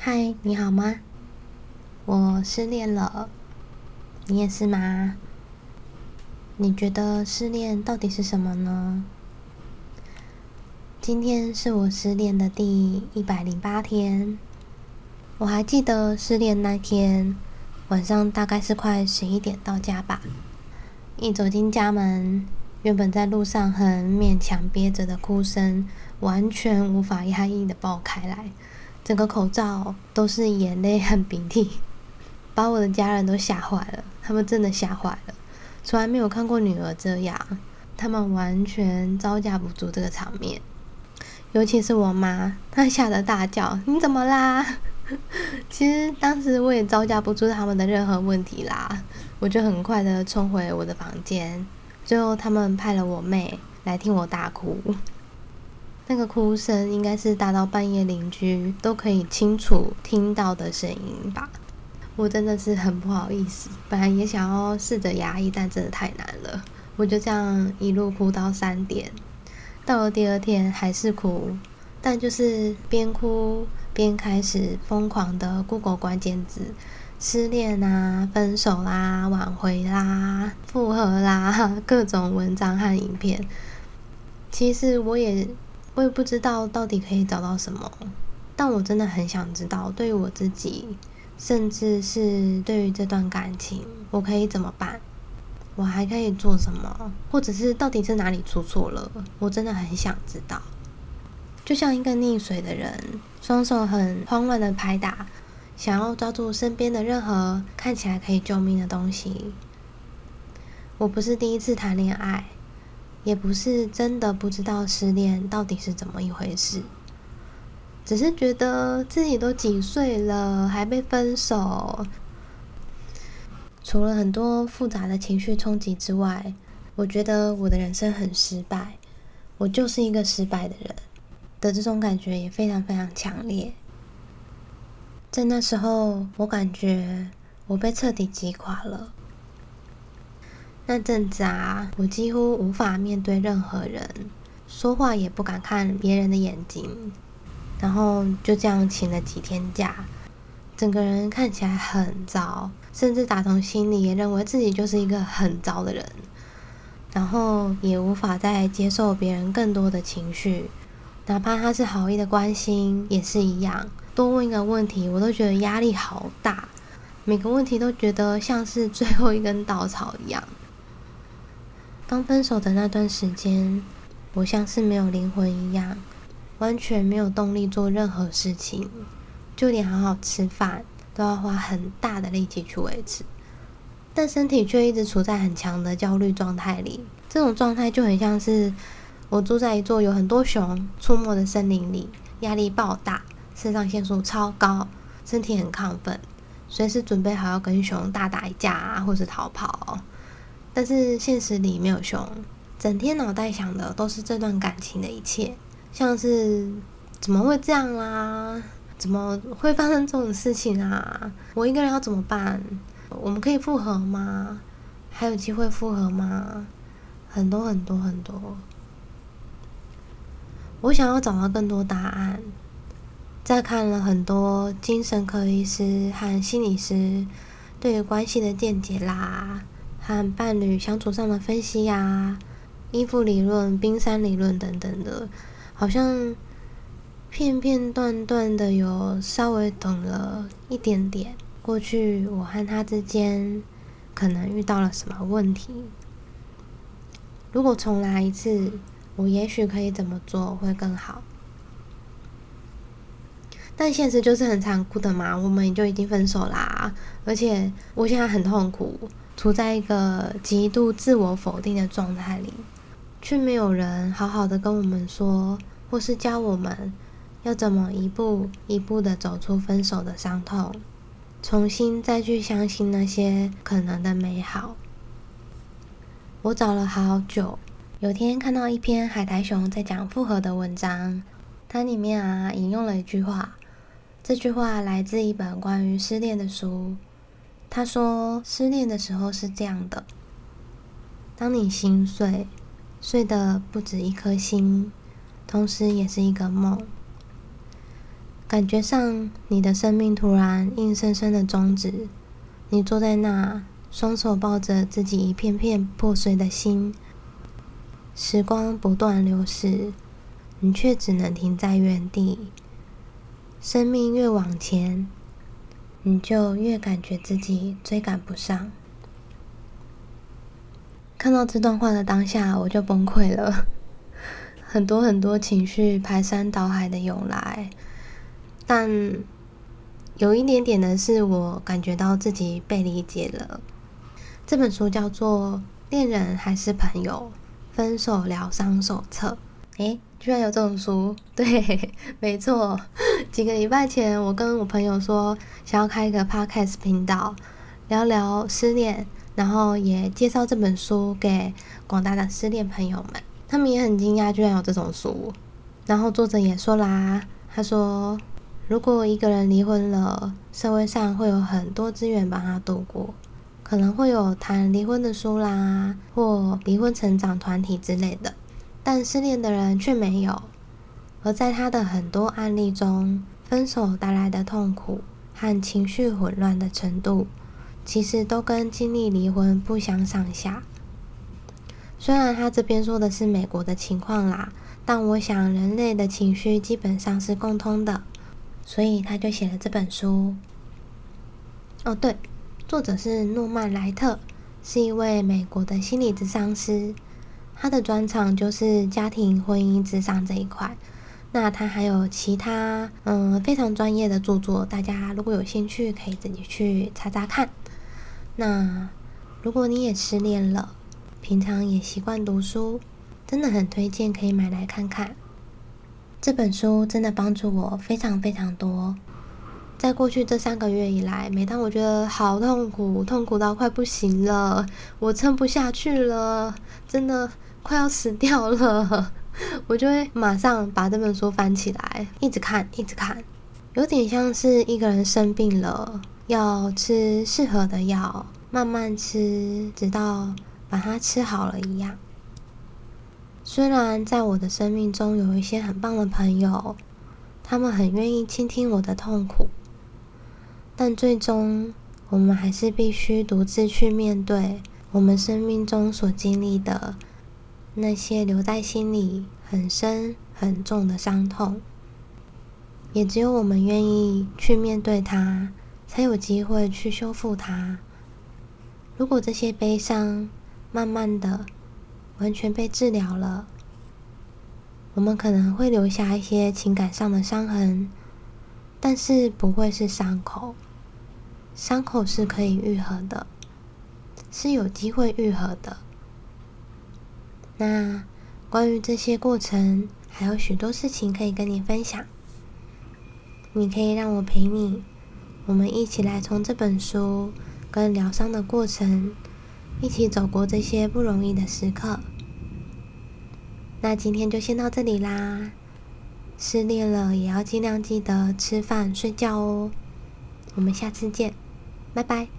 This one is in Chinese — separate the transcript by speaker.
Speaker 1: 嗨，你好吗？我失恋了，你也是吗？你觉得失恋到底是什么呢？今天是我失恋的第一百零八天。我还记得失恋那天晚上，大概是快十一点到家吧。一走进家门，原本在路上很勉强憋着的哭声，完全无法压抑的爆开来，整个口罩都是眼泪和鼻涕，把我的家人都吓坏了。他们真的吓坏了，从来没有看过女儿这样，他们完全招架不住这个场面。尤其是我妈，她吓得大叫：“你怎么啦？” 其实当时我也招架不住他们的任何问题啦，我就很快的冲回我的房间。最后他们派了我妹来听我大哭，那个哭声应该是大到半夜邻居都可以清楚听到的声音吧。我真的是很不好意思，本来也想要试着压抑，但真的太难了。我就这样一路哭到三点，到了第二天还是哭，但就是边哭。边开始疯狂的 Google 关键字，失恋啊、分手啦、挽回啦、复合啦，各种文章和影片。其实我也我也不知道到底可以找到什么，但我真的很想知道，对于我自己，甚至是对于这段感情，我可以怎么办？我还可以做什么？或者是到底是哪里出错了？我真的很想知道。就像一个溺水的人，双手很慌乱的拍打，想要抓住身边的任何看起来可以救命的东西。我不是第一次谈恋爱，也不是真的不知道失恋到底是怎么一回事，只是觉得自己都几岁了还被分手，除了很多复杂的情绪冲击之外，我觉得我的人生很失败，我就是一个失败的人。的这种感觉也非常非常强烈，在那时候，我感觉我被彻底击垮了。那阵子啊，我几乎无法面对任何人，说话也不敢看别人的眼睛，然后就这样请了几天假，整个人看起来很糟，甚至打从心里也认为自己就是一个很糟的人，然后也无法再接受别人更多的情绪。哪怕他是好意的关心，也是一样。多问一个问题，我都觉得压力好大。每个问题都觉得像是最后一根稻草一样。刚分手的那段时间，我像是没有灵魂一样，完全没有动力做任何事情，就连好好吃饭都要花很大的力气去维持。但身体却一直处在很强的焦虑状态里。这种状态就很像是。我住在一座有很多熊出没的森林里，压力爆大，肾上腺素超高，身体很亢奋，随时准备好要跟熊大打一架啊，或是逃跑。但是现实里没有熊，整天脑袋想的都是这段感情的一切，像是怎么会这样啦？怎么会发生这种事情啊？我一个人要怎么办？我们可以复合吗？还有机会复合吗？很多很多很多。我想要找到更多答案，在看了很多精神科医师和心理师对于关系的见解啦，和伴侣相处上的分析呀，依附理论、冰山理论等等的，好像片片段段的有稍微懂了一点点。过去我和他之间可能遇到了什么问题？如果重来一次？我也许可以怎么做会更好，但现实就是很残酷的嘛。我们就已经分手啦，而且我现在很痛苦，处在一个极度自我否定的状态里，却没有人好好的跟我们说，或是教我们要怎么一步一步的走出分手的伤痛，重新再去相信那些可能的美好。我找了好久。有天看到一篇海苔熊在讲复合的文章，它里面啊引用了一句话，这句话来自一本关于失恋的书。他说，失恋的时候是这样的：当你心碎，碎的不止一颗心，同时也是一个梦。感觉上你的生命突然硬生生的终止，你坐在那，双手抱着自己一片片破碎的心，时光不断流逝，你却只能停在原地。生命越往前，你就越感觉自己追赶不上。看到这段话的当下，我就崩溃了，很多很多情绪排山倒海的涌来。但有一点点的是，我感觉到自己被理解了。这本书叫做《恋人还是朋友：分手疗伤手册》。诶，居然有这种书！对，没错。几个礼拜前，我跟我朋友说想要开一个 podcast 频道，聊聊失恋，然后也介绍这本书给广大的失恋朋友们。他们也很惊讶，居然有这种书。然后作者也说啦，他说。如果一个人离婚了，社会上会有很多资源帮他度过，可能会有谈离婚的书啦，或离婚成长团体之类的。但失恋的人却没有。而在他的很多案例中，分手带来的痛苦和情绪混乱的程度，其实都跟经历离婚不相上下。虽然他这边说的是美国的情况啦，但我想人类的情绪基本上是共通的。所以他就写了这本书。哦，对，作者是诺曼莱特，是一位美国的心理咨商师。他的专长就是家庭婚姻智商这一块。那他还有其他嗯非常专业的著作，大家如果有兴趣可以自己去查查看。那如果你也失恋了，平常也习惯读书，真的很推荐可以买来看看。这本书真的帮助我非常非常多。在过去这三个月以来，每当我觉得好痛苦，痛苦到快不行了，我撑不下去了，真的快要死掉了，我就会马上把这本书翻起来，一直看，一直看，有点像是一个人生病了，要吃适合的药，慢慢吃，直到把它吃好了一样。虽然在我的生命中有一些很棒的朋友，他们很愿意倾听我的痛苦，但最终我们还是必须独自去面对我们生命中所经历的那些留在心里很深很重的伤痛。也只有我们愿意去面对它，才有机会去修复它。如果这些悲伤慢慢的。完全被治疗了，我们可能会留下一些情感上的伤痕，但是不会是伤口。伤口是可以愈合的，是有机会愈合的。那关于这些过程，还有许多事情可以跟你分享。你可以让我陪你，我们一起来从这本书跟疗伤的过程。一起走过这些不容易的时刻，那今天就先到这里啦。失恋了也要尽量记得吃饭睡觉哦。我们下次见，拜拜。